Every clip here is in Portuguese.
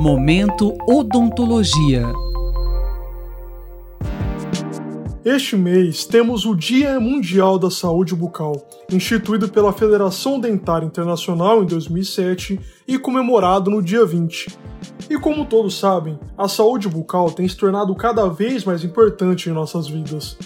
Momento Odontologia. Este mês temos o Dia Mundial da Saúde Bucal, instituído pela Federação Dentária Internacional em 2007 e comemorado no dia 20. E como todos sabem, a saúde bucal tem se tornado cada vez mais importante em nossas vidas.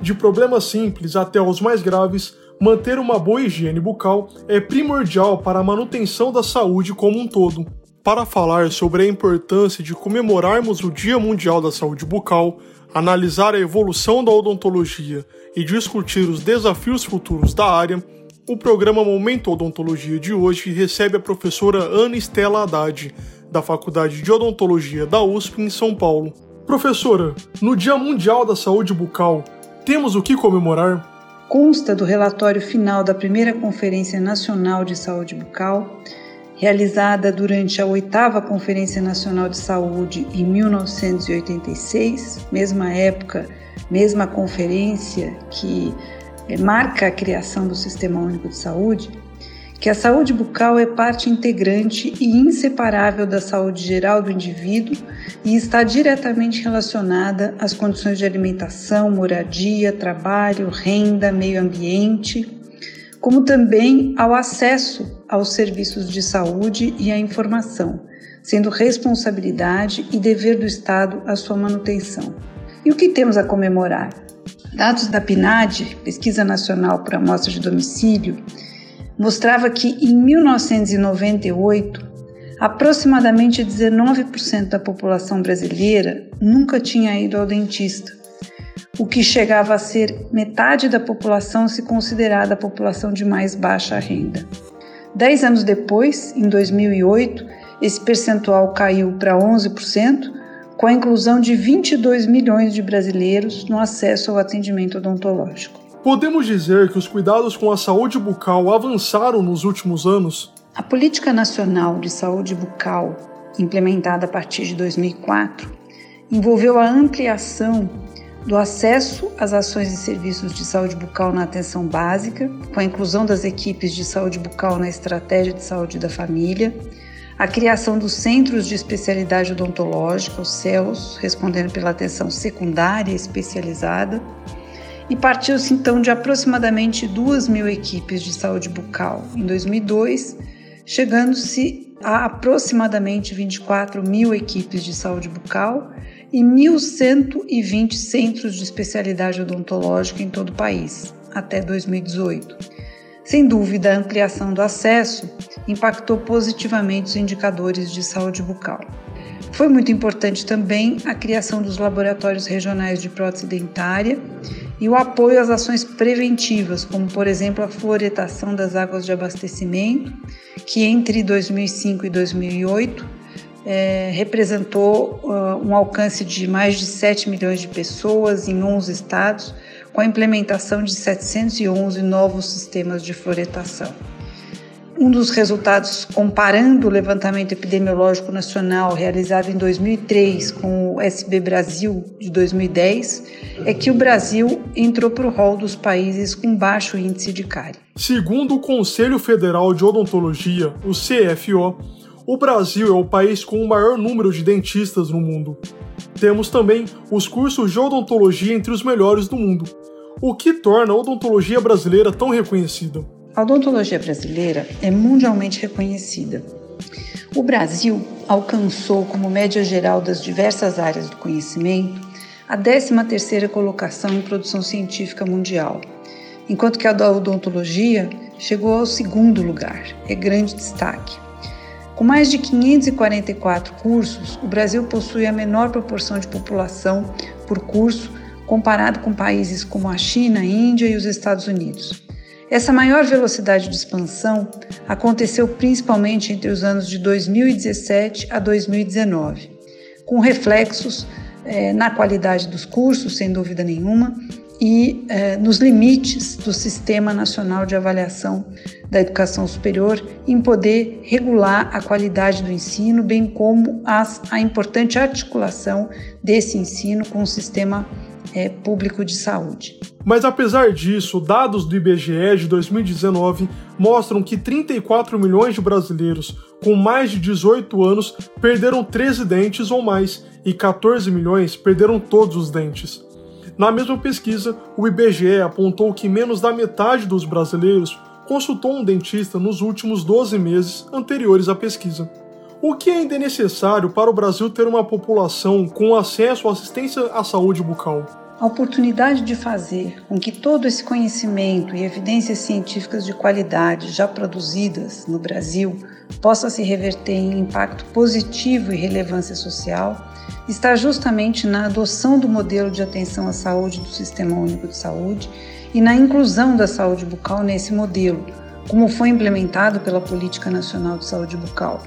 De problemas simples até os mais graves, manter uma boa higiene bucal é primordial para a manutenção da saúde como um todo. Para falar sobre a importância de comemorarmos o Dia Mundial da Saúde Bucal, analisar a evolução da odontologia e discutir os desafios futuros da área, o programa Momento Odontologia de hoje recebe a professora Ana Estela Haddad, da Faculdade de Odontologia da USP em São Paulo. Professora, no Dia Mundial da Saúde Bucal, temos o que comemorar? Consta do relatório final da primeira Conferência Nacional de Saúde Bucal realizada durante a oitava Conferência Nacional de Saúde em 1986, mesma época, mesma conferência que eh, marca a criação do Sistema Único de Saúde, que a saúde bucal é parte integrante e inseparável da saúde geral do indivíduo e está diretamente relacionada às condições de alimentação, moradia, trabalho, renda, meio ambiente, como também ao acesso aos serviços de saúde e à informação, sendo responsabilidade e dever do Estado a sua manutenção. E o que temos a comemorar? Dados da PNAD, Pesquisa Nacional por Amostra de Domicílio, mostrava que em 1998 aproximadamente 19% da população brasileira nunca tinha ido ao dentista o que chegava a ser metade da população se considerada a população de mais baixa renda. Dez anos depois, em 2008, esse percentual caiu para 11%, com a inclusão de 22 milhões de brasileiros no acesso ao atendimento odontológico. Podemos dizer que os cuidados com a saúde bucal avançaram nos últimos anos? A Política Nacional de Saúde Bucal, implementada a partir de 2004, envolveu a ampliação do acesso às ações e serviços de saúde bucal na atenção básica, com a inclusão das equipes de saúde bucal na estratégia de saúde da família, a criação dos Centros de Especialidade Odontológica, os CELS, respondendo pela atenção secundária especializada, e partiu-se então de aproximadamente 2 mil equipes de saúde bucal. Em 2002, chegando-se a aproximadamente 24 mil equipes de saúde bucal e 1.120 centros de especialidade odontológica em todo o país, até 2018. Sem dúvida, a ampliação do acesso impactou positivamente os indicadores de saúde bucal. Foi muito importante também a criação dos laboratórios regionais de prótese dentária e o apoio às ações preventivas, como por exemplo a fluoretação das águas de abastecimento, que entre 2005 e 2008 é, representou uh, um alcance de mais de 7 milhões de pessoas em 11 estados, com a implementação de 711 novos sistemas de floretação. Um dos resultados, comparando o levantamento epidemiológico nacional realizado em 2003 com o SB Brasil de 2010, é que o Brasil entrou para o rol dos países com baixo índice de cárie. Segundo o Conselho Federal de Odontologia, o CFO, o Brasil é o país com o maior número de dentistas no mundo. Temos também os cursos de odontologia entre os melhores do mundo, o que torna a odontologia brasileira tão reconhecida. A odontologia brasileira é mundialmente reconhecida. O Brasil alcançou, como média geral das diversas áreas do conhecimento, a 13ª colocação em produção científica mundial, enquanto que a da odontologia chegou ao segundo lugar. É grande destaque. Com mais de 544 cursos, o Brasil possui a menor proporção de população por curso comparado com países como a China, a Índia e os Estados Unidos. Essa maior velocidade de expansão aconteceu principalmente entre os anos de 2017 a 2019, com reflexos eh, na qualidade dos cursos, sem dúvida nenhuma, e eh, nos limites do Sistema Nacional de Avaliação da Educação Superior em poder regular a qualidade do ensino, bem como as, a importante articulação desse ensino com o sistema é, público de saúde. Mas apesar disso, dados do IBGE de 2019 mostram que 34 milhões de brasileiros com mais de 18 anos perderam 13 dentes ou mais e 14 milhões perderam todos os dentes. Na mesma pesquisa, o IBGE apontou que menos da metade dos brasileiros consultou um dentista nos últimos 12 meses anteriores à pesquisa. O que ainda é necessário para o Brasil ter uma população com acesso à assistência à saúde bucal? A oportunidade de fazer com que todo esse conhecimento e evidências científicas de qualidade já produzidas no Brasil possa se reverter em impacto positivo e relevância social está justamente na adoção do modelo de atenção à saúde do Sistema Único de Saúde e na inclusão da saúde bucal nesse modelo, como foi implementado pela Política Nacional de Saúde Bucal.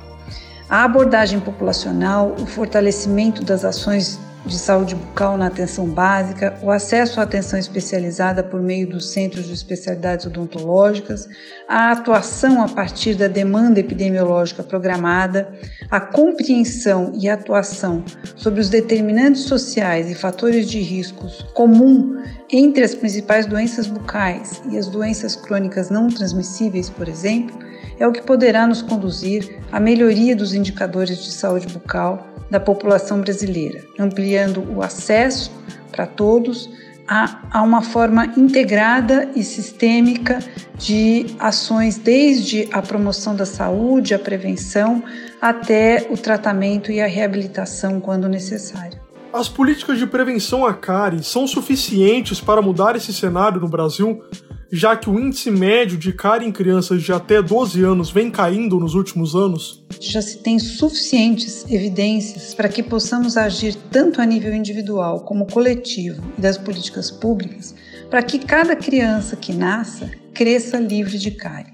A abordagem populacional, o fortalecimento das ações de saúde bucal na atenção básica, o acesso à atenção especializada por meio dos centros de especialidades odontológicas, a atuação a partir da demanda epidemiológica programada, a compreensão e atuação sobre os determinantes sociais e fatores de riscos comum entre as principais doenças bucais e as doenças crônicas não transmissíveis, por exemplo, é o que poderá nos conduzir à melhoria dos indicadores de saúde bucal da população brasileira, ampliando o acesso para todos a, a, uma forma integrada e sistêmica de ações, desde a promoção da saúde, a prevenção, até o tratamento e a reabilitação quando necessário. As políticas de prevenção à cárie são suficientes para mudar esse cenário no Brasil? Já que o índice médio de cárie em crianças de até 12 anos vem caindo nos últimos anos? Já se tem suficientes evidências para que possamos agir tanto a nível individual como coletivo e das políticas públicas para que cada criança que nasça cresça livre de cárie.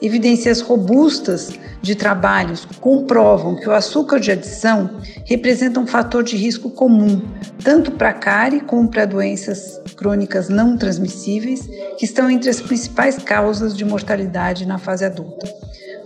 Evidências robustas de trabalhos comprovam que o açúcar de adição representa um fator de risco comum, tanto para a cárie como para doenças crônicas não transmissíveis, que estão entre as principais causas de mortalidade na fase adulta.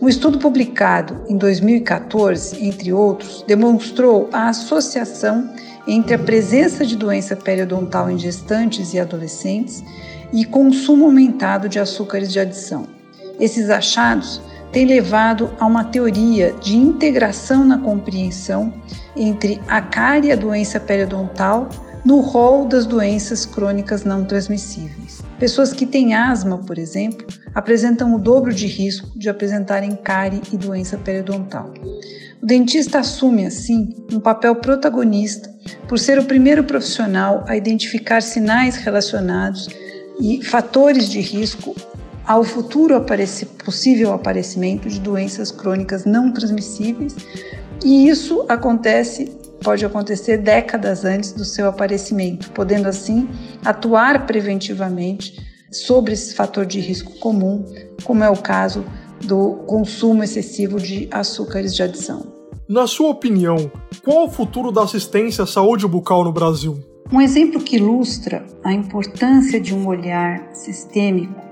Um estudo publicado em 2014, entre outros, demonstrou a associação entre a presença de doença periodontal em gestantes e adolescentes e consumo aumentado de açúcares de adição. Esses achados têm levado a uma teoria de integração na compreensão entre a cárie e a doença periodontal no rol das doenças crônicas não transmissíveis. Pessoas que têm asma, por exemplo, apresentam o dobro de risco de apresentarem cárie e doença periodontal. O dentista assume, assim, um papel protagonista por ser o primeiro profissional a identificar sinais relacionados e fatores de risco ao futuro aparecer, possível aparecimento de doenças crônicas não transmissíveis, e isso acontece pode acontecer décadas antes do seu aparecimento, podendo assim atuar preventivamente sobre esse fator de risco comum, como é o caso do consumo excessivo de açúcares de adição. Na sua opinião, qual o futuro da assistência à saúde bucal no Brasil? Um exemplo que ilustra a importância de um olhar sistêmico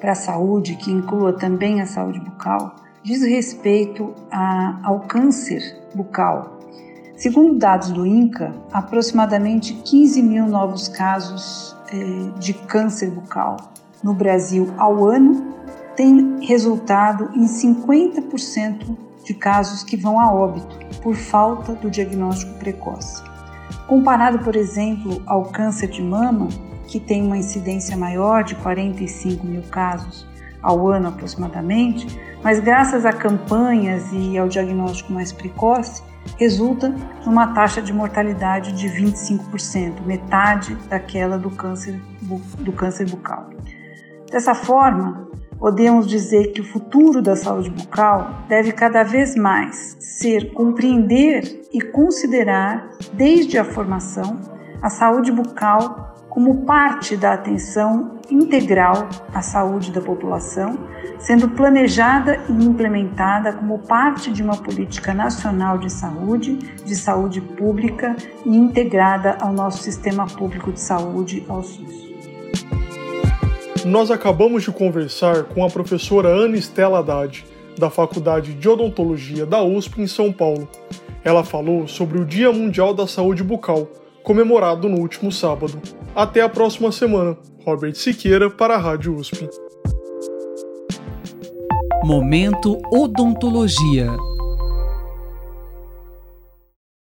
para a saúde, que inclua também a saúde bucal, diz respeito a, ao câncer bucal. Segundo dados do INCA, aproximadamente 15 mil novos casos eh, de câncer bucal no Brasil ao ano têm resultado em 50% de casos que vão a óbito por falta do diagnóstico precoce. Comparado, por exemplo, ao câncer de mama, que tem uma incidência maior de 45 mil casos ao ano aproximadamente, mas graças a campanhas e ao diagnóstico mais precoce, resulta numa taxa de mortalidade de 25%, metade daquela do câncer, do câncer bucal. Dessa forma, podemos dizer que o futuro da saúde bucal deve cada vez mais ser compreender e considerar, desde a formação, a saúde bucal como parte da atenção integral à saúde da população, sendo planejada e implementada como parte de uma política nacional de saúde, de saúde pública e integrada ao nosso sistema público de saúde, ao SUS. Nós acabamos de conversar com a professora Ana Estela Haddad, da Faculdade de Odontologia da USP em São Paulo. Ela falou sobre o Dia Mundial da Saúde Bucal, comemorado no último sábado. Até a próxima semana. Robert Siqueira para a Rádio USP. Momento Odontologia.